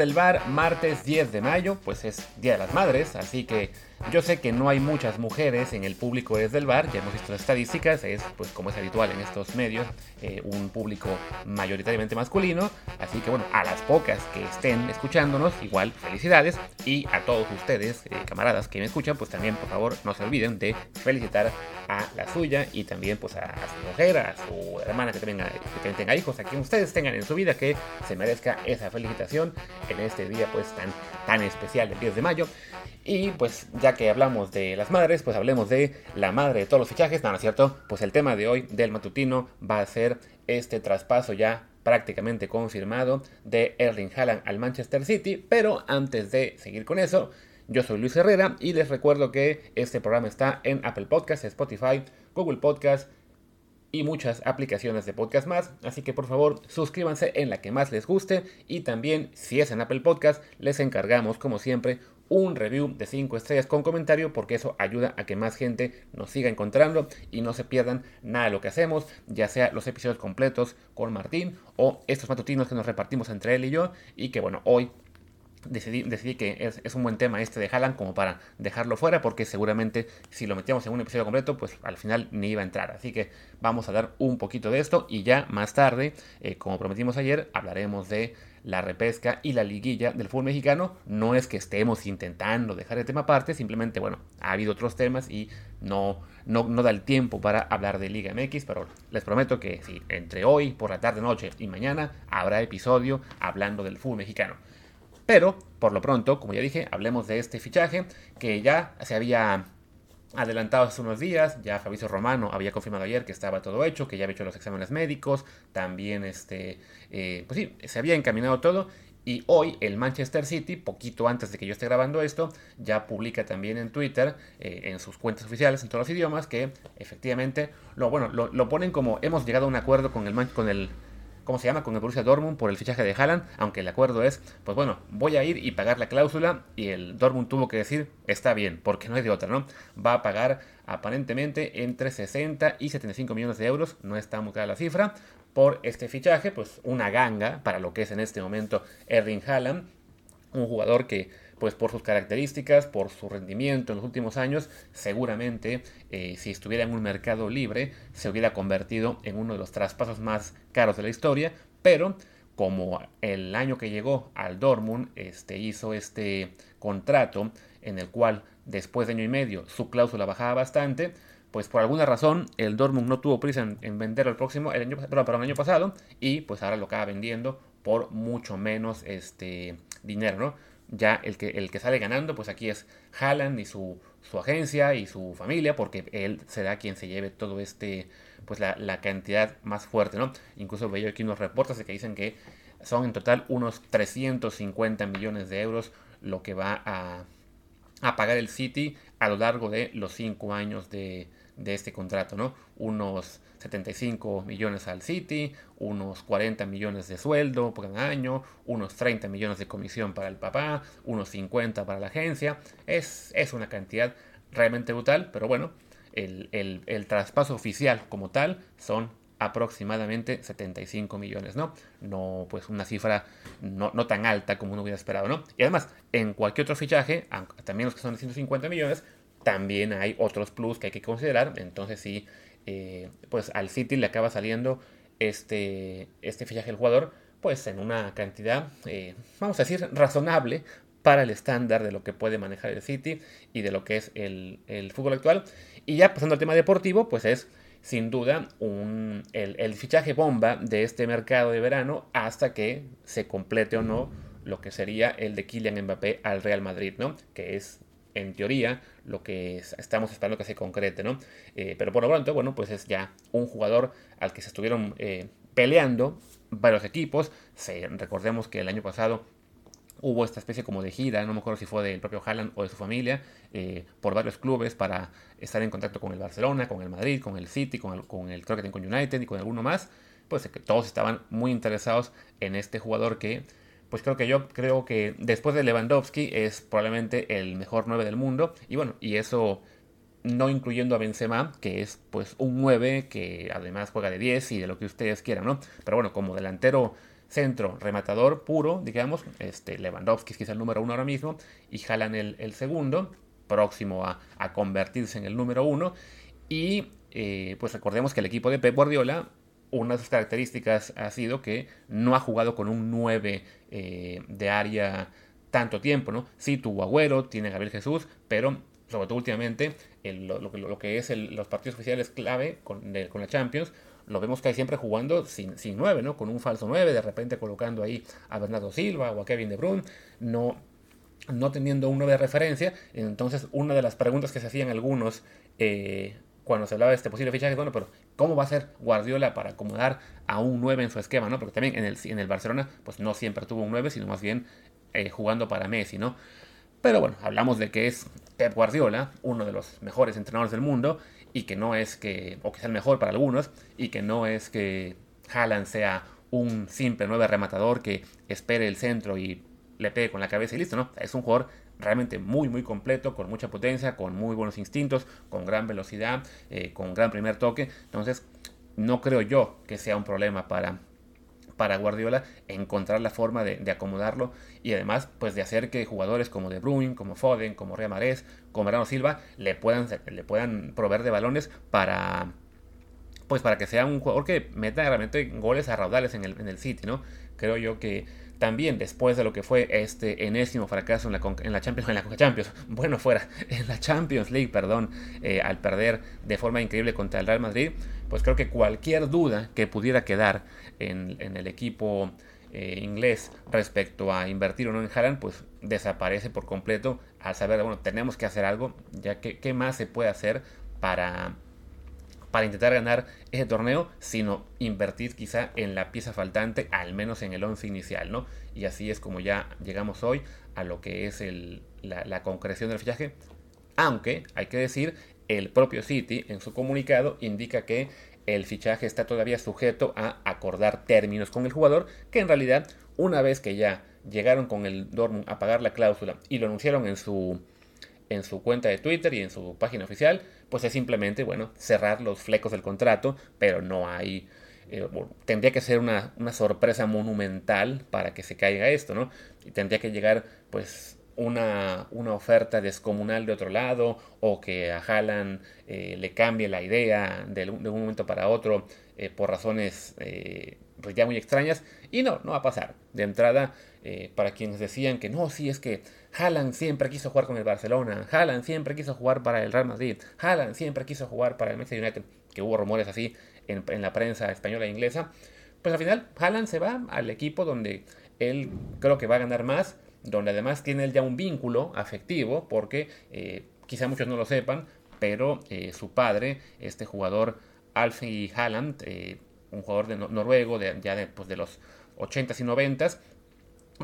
Matutino desde el bar, martes 10 de mayo, pues es Día de las Madres, así que yo sé que no hay muchas mujeres en el público desde el bar, ya hemos visto las estadísticas, es pues como es habitual en estos medios, eh, un público mayoritariamente masculino, así que bueno, a las pocas que estén escuchándonos, igual felicidades, y a todos ustedes, eh, camaradas que me escuchan, pues también por favor no se olviden de felicitar a la suya y también pues a, su mujer, a su hermana que también, que también tenga hijos, a quien ustedes tengan en su vida que se merezca esa felicitación en este día pues tan, tan especial del 10 de mayo. Y pues ya que hablamos de las madres, pues hablemos de la madre de todos los fichajes. No, no es cierto. Pues el tema de hoy del matutino va a ser este traspaso ya prácticamente confirmado de Erling Haaland al Manchester City. Pero antes de seguir con eso, yo soy Luis Herrera y les recuerdo que este programa está en Apple Podcasts, Spotify, Google Podcasts y muchas aplicaciones de podcast más. Así que por favor suscríbanse en la que más les guste y también si es en Apple Podcast les encargamos como siempre un review de 5 estrellas con comentario porque eso ayuda a que más gente nos siga encontrando y no se pierdan nada de lo que hacemos, ya sea los episodios completos con Martín o estos matutinos que nos repartimos entre él y yo y que bueno, hoy Decidí, decidí, que es, un buen tema este de Haaland como para dejarlo fuera porque seguramente si lo metíamos en un episodio completo pues al final ni iba a entrar. Así que vamos a dar un poquito de esto y ya más tarde, eh, como prometimos ayer, hablaremos de la repesca y la liguilla del fútbol mexicano. No es que estemos intentando dejar el tema aparte, simplemente, bueno, ha habido otros temas y no, no, no da el tiempo para hablar de Liga MX, pero les prometo que sí, entre hoy, por la tarde, noche y mañana habrá episodio hablando del fútbol mexicano. Pero, por lo pronto, como ya dije, hablemos de este fichaje que ya se había adelantado hace unos días. Ya Fabricio Romano había confirmado ayer que estaba todo hecho, que ya había hecho los exámenes médicos. También, este, eh, pues sí, se había encaminado todo. Y hoy el Manchester City, poquito antes de que yo esté grabando esto, ya publica también en Twitter, eh, en sus cuentas oficiales, en todos los idiomas, que efectivamente lo, bueno, lo, ponen como hemos llegado a un acuerdo con el, con el ¿cómo se llama? Con el Borussia Dortmund por el fichaje de Haaland, aunque el acuerdo es, pues bueno, voy a ir y pagar la cláusula y el Dortmund tuvo que decir, está bien, porque no hay de otra, ¿no? Va a pagar aparentemente entre 60 y 75 millones de euros, no está muy clara la cifra, por este fichaje, pues una ganga para lo que es en este momento Erling Haaland, un jugador que pues por sus características, por su rendimiento en los últimos años, seguramente eh, si estuviera en un mercado libre se hubiera convertido en uno de los traspasos más caros de la historia, pero como el año que llegó al Dortmund este, hizo este contrato en el cual después de año y medio su cláusula bajaba bastante, pues por alguna razón el Dortmund no tuvo prisa en, vender el próximo, el año, perdón, el año pasado, y pues ahora lo acaba vendiendo por mucho menos este dinero, ¿no? Ya el que, el que sale ganando, pues aquí es Haaland y su, su agencia y su familia, porque él será quien se lleve todo este, pues la, la cantidad más fuerte, ¿no? Incluso veo aquí unos reportes que dicen que son en total unos 350 millones de euros lo que va a, a pagar el City a lo largo de los cinco años de, de este contrato, ¿no? Unos 75 millones al City, unos 40 millones de sueldo por año, unos 30 millones de comisión para el papá, unos 50 para la agencia. Es, es una cantidad realmente brutal, pero bueno, el, el, traspaso oficial como tal son aproximadamente 75 millones, ¿no? No, pues una cifra no, no, tan alta como uno hubiera esperado, ¿no? Y además, en cualquier otro fichaje, también los que son de 150 millones, también hay otros plus que hay que considerar. Entonces, sí, eh, pues al City le acaba saliendo este, este fichaje del jugador, pues en una cantidad, eh, vamos a decir, razonable para el estándar de lo que puede manejar el City y de lo que es el, fútbol actual. Y ya pasando al tema deportivo, pues es sin duda un, el, el, fichaje bomba de este mercado de verano hasta que se complete o no lo que sería el de Kylian Mbappé al Real Madrid, ¿no? Que es en teoría, lo que estamos esperando que se concrete, ¿no? Eh, pero por lo pronto, bueno, pues es ya un jugador al que se estuvieron eh, peleando varios equipos. Se, recordemos que el año pasado hubo esta especie como de gira, no me acuerdo si fue del propio Haaland o de su familia, eh, por varios clubes para estar en contacto con el Barcelona, con el Madrid, con el City, con el, con el que con United y con alguno más. Pues todos estaban muy interesados en este jugador que pues creo que yo creo que después de Lewandowski es probablemente el mejor 9 del mundo. Y bueno, y eso no incluyendo a Benzema, que es pues un 9 que además juega de 10 y de lo que ustedes quieran, ¿no? Pero bueno, como delantero centro rematador puro, digamos. Este, Lewandowski es quizá el número uno ahora mismo y Haaland el, segundo, próximo a, convertirse en el número uno. Y eh, pues recordemos que el equipo de Pep Guardiola, una de sus características ha sido que no ha jugado con un 9 eh, de área tanto tiempo, ¿no? Sí tuvo Agüero, tiene Gabriel Jesús, pero sobre todo últimamente, lo, que es los partidos oficiales clave con, con la Champions, lo vemos que hay siempre jugando sin, sin 9, ¿no? Con un falso 9, de repente colocando ahí a Bernardo Silva o a Kevin De Bruyne, no, no teniendo un 9 de referencia. Entonces, una de las preguntas que se hacían algunos eh, cuando se hablaba de este posible fichaje, bueno, pero ¿cómo va a ser Guardiola para acomodar a un 9 en su esquema, ¿no? Porque también en el, en el Barcelona, pues no siempre tuvo un 9, sino más bien eh, jugando para Messi, ¿no? Pero bueno, hablamos de que es Pep Guardiola, uno de los mejores entrenadores del mundo, y que no es que, o que sea el mejor para algunos, y que no es que Haaland sea un simple nueve rematador que espere el centro y le pegue con la cabeza y listo, ¿no? Es un jugador realmente muy, muy completo, con mucha potencia, con muy buenos instintos, con gran velocidad, eh, con gran primer toque. Entonces, no creo yo que sea un problema para, para Guardiola encontrar la forma de, acomodarlo y además pues de hacer que jugadores como De Bruyne, como Foden, como Rea Marés, como Mariano Silva le puedan, le puedan proveer de balones para pues para que sea un jugador que meta realmente goles a raudales en el, en el City, ¿no? Creo yo que también después de lo que fue este enésimo fracaso en la, en la Champions, en la Champions, bueno fuera, en la Champions League, perdón, eh, al perder de forma increíble contra el Real Madrid, pues creo que cualquier duda que pudiera quedar en, el equipo eh, inglés respecto a invertir o no en Haaland, pues desaparece por completo al saber, bueno, tenemos que hacer algo, ya que qué más se puede hacer para para intentar ganar ese torneo, sino invertir quizá en la pieza faltante, al menos en el 11 inicial, ¿no? Y así es como ya llegamos hoy a lo que es la, concreción del fichaje. Aunque, hay que decir, el propio City en su comunicado indica que el fichaje está todavía sujeto a acordar términos con el jugador, que en realidad una vez que ya llegaron con el Dortmund a pagar la cláusula y lo anunciaron en su en su cuenta de Twitter y en su página oficial, pues es simplemente, bueno, cerrar los flecos del contrato, pero no hay... Eh, tendría que ser una, sorpresa monumental para que se caiga esto, ¿no? Y tendría que llegar, pues, una, una, oferta descomunal de otro lado o que a Haaland eh, le cambie la idea de, un momento para otro eh, por razones pues ya muy extrañas y no, no va a pasar. De entrada, para quienes decían que no, sí es que Haaland siempre quiso jugar con el Barcelona, Haaland siempre quiso jugar para el Real Madrid, Haaland siempre quiso jugar para el Manchester United, que hubo rumores así en, la prensa española e inglesa. Pues al final Haaland se va al equipo donde él creo que va a ganar más, donde además tiene él ya un vínculo afectivo, porque eh, quizá muchos no lo sepan, pero eh, su padre, este jugador Alfie Haaland, eh, un jugador de noruego de, ya de, pues, de los 80s y 90s,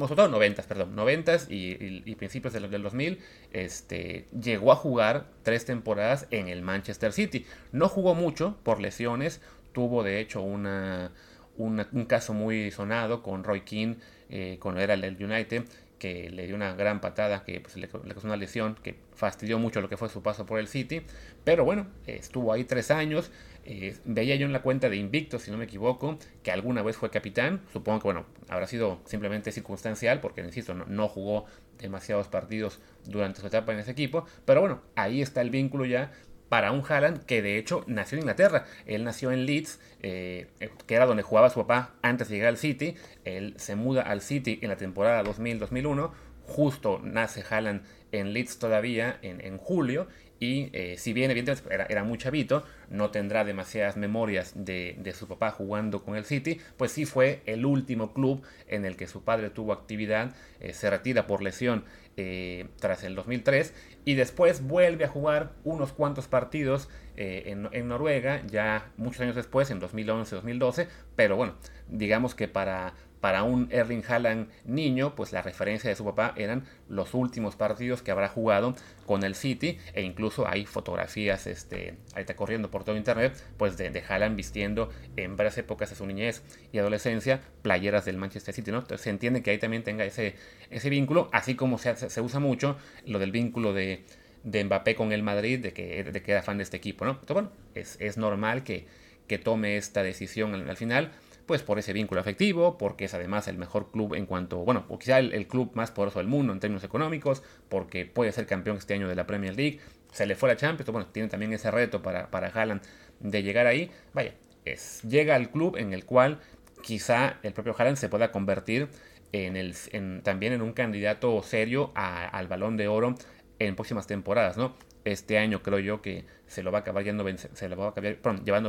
sobre todo 90, perdón, 90 y, y, principios del, del 2000, este, llegó a jugar tres temporadas en el Manchester City. No jugó mucho por lesiones, tuvo de hecho una, un caso muy sonado con Roy Keane, eh, cuando era el United, que le dio una gran patada que pues, le, causó una lesión que fastidió mucho lo que fue su paso por el City. Pero bueno, estuvo ahí tres años. Eh, veía yo en la cuenta de Invicto, si no me equivoco, que alguna vez fue capitán. Supongo que bueno, habrá sido simplemente circunstancial, porque insisto, no, jugó demasiados partidos durante su etapa en ese equipo. Pero bueno, ahí está el vínculo ya para un Haaland que de hecho nació en Inglaterra. Él nació en Leeds, eh, que era donde jugaba su papá antes de llegar al City. Él se muda al City en la temporada 2000-2001. Justo nace Haaland en Leeds todavía en, julio. Y eh, si bien evidentemente era, era, muy chavito, no tendrá demasiadas memorias de, su papá jugando con el City, pues sí fue el último club en el que su padre tuvo actividad, eh, se retira por lesión eh, tras el 2003 y después vuelve a jugar unos cuantos partidos en, en, Noruega, ya muchos años después, en 2011-2012, pero bueno, digamos que para para un Erling Haaland niño, pues la referencia de su papá eran los últimos partidos que habrá jugado con el City e incluso hay fotografías, este, ahí está corriendo por todo internet, pues de, de Haaland vistiendo en varias épocas de su niñez y adolescencia playeras del Manchester City, ¿no? Entonces se entiende que ahí también tenga ese, ese vínculo, así como se, se usa mucho lo del vínculo de, de Mbappé con el Madrid, de que, de que era fan de este equipo, ¿no? Entonces bueno, es, es normal que, que tome esta decisión al final pues por ese vínculo afectivo, porque es además el mejor club en cuanto, bueno, o quizá el, club más poderoso del mundo en términos económicos, porque puede ser campeón este año de la Premier League, se le fue la Champions, bueno, tiene también ese reto para, para Haaland de llegar ahí, vaya, es, llega al club en el cual quizá el propio Haaland se pueda convertir en el, también en un candidato serio al balón de oro en próximas temporadas, ¿no? Este año creo yo que se lo va a acabar, llevando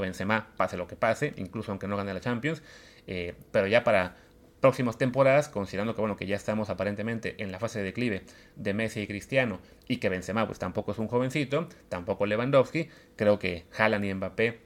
Benzema, pase lo que pase, incluso aunque no gane la Champions. Eh, pero ya para próximas temporadas, considerando que bueno que ya estamos aparentemente en la fase de declive de Messi y Cristiano y que Benzema pues tampoco es un jovencito, tampoco Lewandowski, creo que Haaland y Mbappé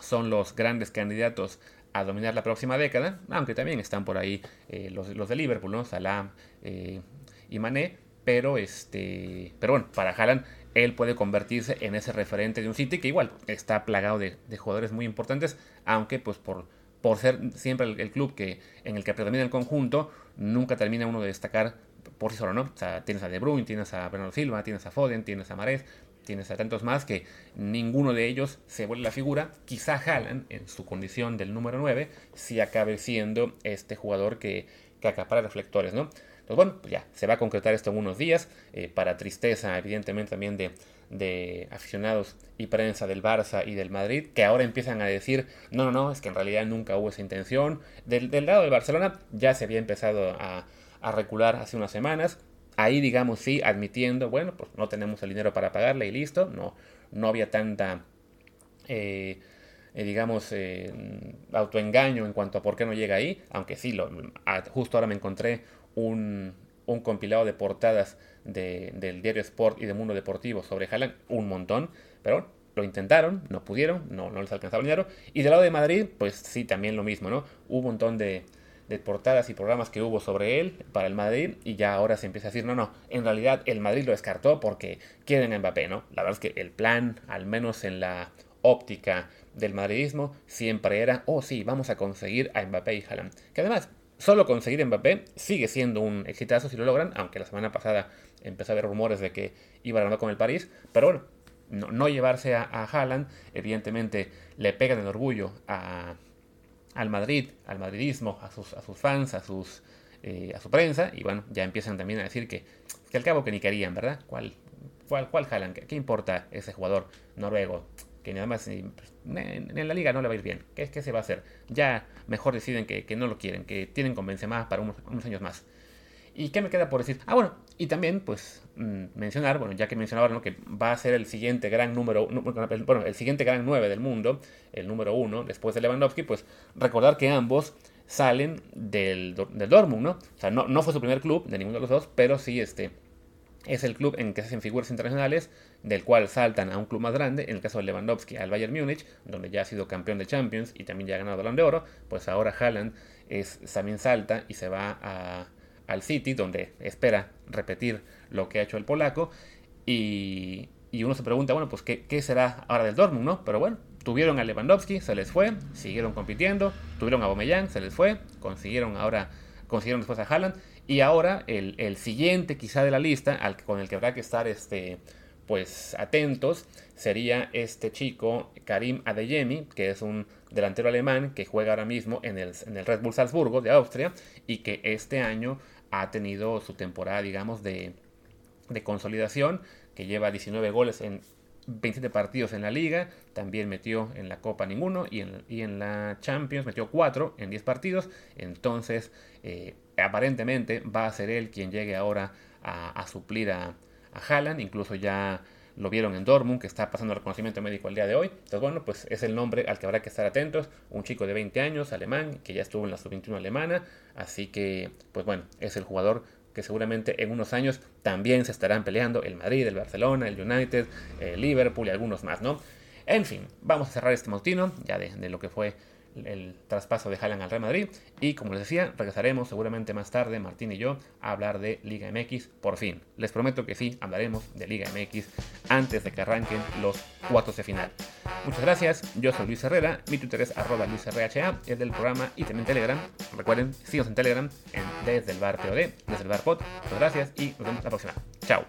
son los grandes candidatos a dominar la próxima década, aunque también están por ahí eh, los, de Liverpool, ¿no? Salah eh, y Mané, pero este, pero bueno, para Haaland él puede convertirse en ese referente de un City que igual está plagado de, jugadores muy importantes, aunque pues por, por ser siempre el, club que, en el que predomina el conjunto, nunca termina uno de destacar por sí solo, ¿no? O sea, tienes a De Bruyne, tienes a Bernardo Silva, tienes a Foden, tienes a Marés, tienes a tantos más que ninguno de ellos se vuelve la figura. Quizá Haaland, en su condición del número 9, sí acabe siendo este jugador que, que acapara reflectores, ¿no? Pues bueno, pues ya, se va a concretar esto en unos días, eh, para tristeza evidentemente también de, de aficionados y prensa del Barça y del Madrid, que ahora empiezan a decir, no, no, no, es que en realidad nunca hubo esa intención. Del, lado del Barcelona ya se había empezado a, a, recular hace unas semanas. Ahí, digamos, sí, admitiendo, bueno, pues no tenemos el dinero para pagarle y listo. No, no había tanta, eh, eh, digamos, autoengaño en cuanto a por qué no llega ahí. Aunque sí, lo, justo ahora me encontré un, compilado de portadas del diario Sport y de Mundo Deportivo sobre Haaland, un montón, pero lo intentaron, no pudieron, no, no les alcanzaba el dinero. Y del lado de Madrid, pues sí, también lo mismo, ¿no? Hubo un montón de, portadas y programas que hubo sobre él para el Madrid y ya ahora se empieza a decir, no, no, en realidad el Madrid lo descartó porque quieren a Mbappé, ¿no? La verdad es que el plan, al menos en la óptica del madridismo, siempre era, oh sí, vamos a conseguir a Mbappé y Haaland. Que además, Solo conseguir Mbappé sigue siendo un exitazo si lo logran, aunque la semana pasada empezó a haber rumores de que iba a ganar con el París. Pero bueno, no, llevarse a, a, Haaland, evidentemente le pegan el orgullo al Madrid, al madridismo, a sus, a sus fans, a, sus, eh, a su prensa. Y bueno, ya empiezan también a decir que, que al cabo que ni querían, ¿verdad? ¿Cuál, cuál, cuál Haaland? ¿Qué, importa ese jugador noruego? Que nada más en, la liga no le va a ir bien. ¿Qué, qué se va a hacer? Ya mejor deciden que, no lo quieren, que tienen convence más para unos, años más. ¿Y qué me queda por decir? Ah, bueno, y también, pues, mm, mencionar, bueno, ya que mencionaba, ¿no? que va a ser el siguiente gran número, bueno, el siguiente gran 9 del mundo, el número 1, después de Lewandowski, pues, recordar que ambos salen del, del Dortmund, ¿no? O sea, no, no fue su primer club, de ninguno de los dos, pero sí, este, es el club en que se hacen figuras internacionales, del cual saltan a un club más grande, en el caso de Lewandowski al Bayern Múnich, donde ya ha sido campeón de Champions y también ya ha ganado Balón de Oro, pues ahora Haaland es, también salta y se va al City, donde espera repetir lo que ha hecho el polaco, y, uno se pregunta, bueno, pues ¿qué, ¿qué, será ahora del Dortmund, no? Pero bueno, tuvieron a Lewandowski, se les fue, siguieron compitiendo, tuvieron a Aubameyang, se les fue, consiguieron ahora, consiguieron después a Haaland, y ahora el, siguiente quizá de la lista, al, con el que habrá que estar este, pues, atentos, sería este chico Karim Adeyemi, que es un delantero alemán que juega ahora mismo en el, en el Red Bull Salzburgo de Austria y que este año ha tenido su temporada, digamos, de, de consolidación, que lleva 19 goles en 27 partidos en la liga, también metió en la Copa ninguno y en, y en la Champions metió 4 en 10 partidos, entonces eh, aparentemente va a ser él quien llegue ahora a, suplir a, a Haaland, incluso ya lo vieron en Dortmund, que está pasando reconocimiento médico el día de hoy. Entonces, bueno, pues es el nombre al que habrá que estar atentos. Un chico de 20 años, alemán, que ya estuvo en la sub-21 alemana. Así que, pues bueno, es el jugador que seguramente en unos años también se estarán peleando el Madrid, el Barcelona, el United, el Liverpool y algunos más, ¿no? En fin, vamos a cerrar este mautino ya de lo que fue el traspaso de Haaland al Real Madrid. Y como les decía, regresaremos seguramente más tarde, Martín y yo, a hablar de Liga MX por fin. Les prometo que sí, hablaremos de Liga MX antes de que arranquen los cuartos de final. Muchas gracias, yo soy Luis Herrera, mi Twitter es arroba LuisRHA, es del programa y también Telegram. Recuerden, síganos en Telegram, Desde el Bar POD, Desde el Bar Pod. Muchas gracias y nos vemos la próxima. Chao.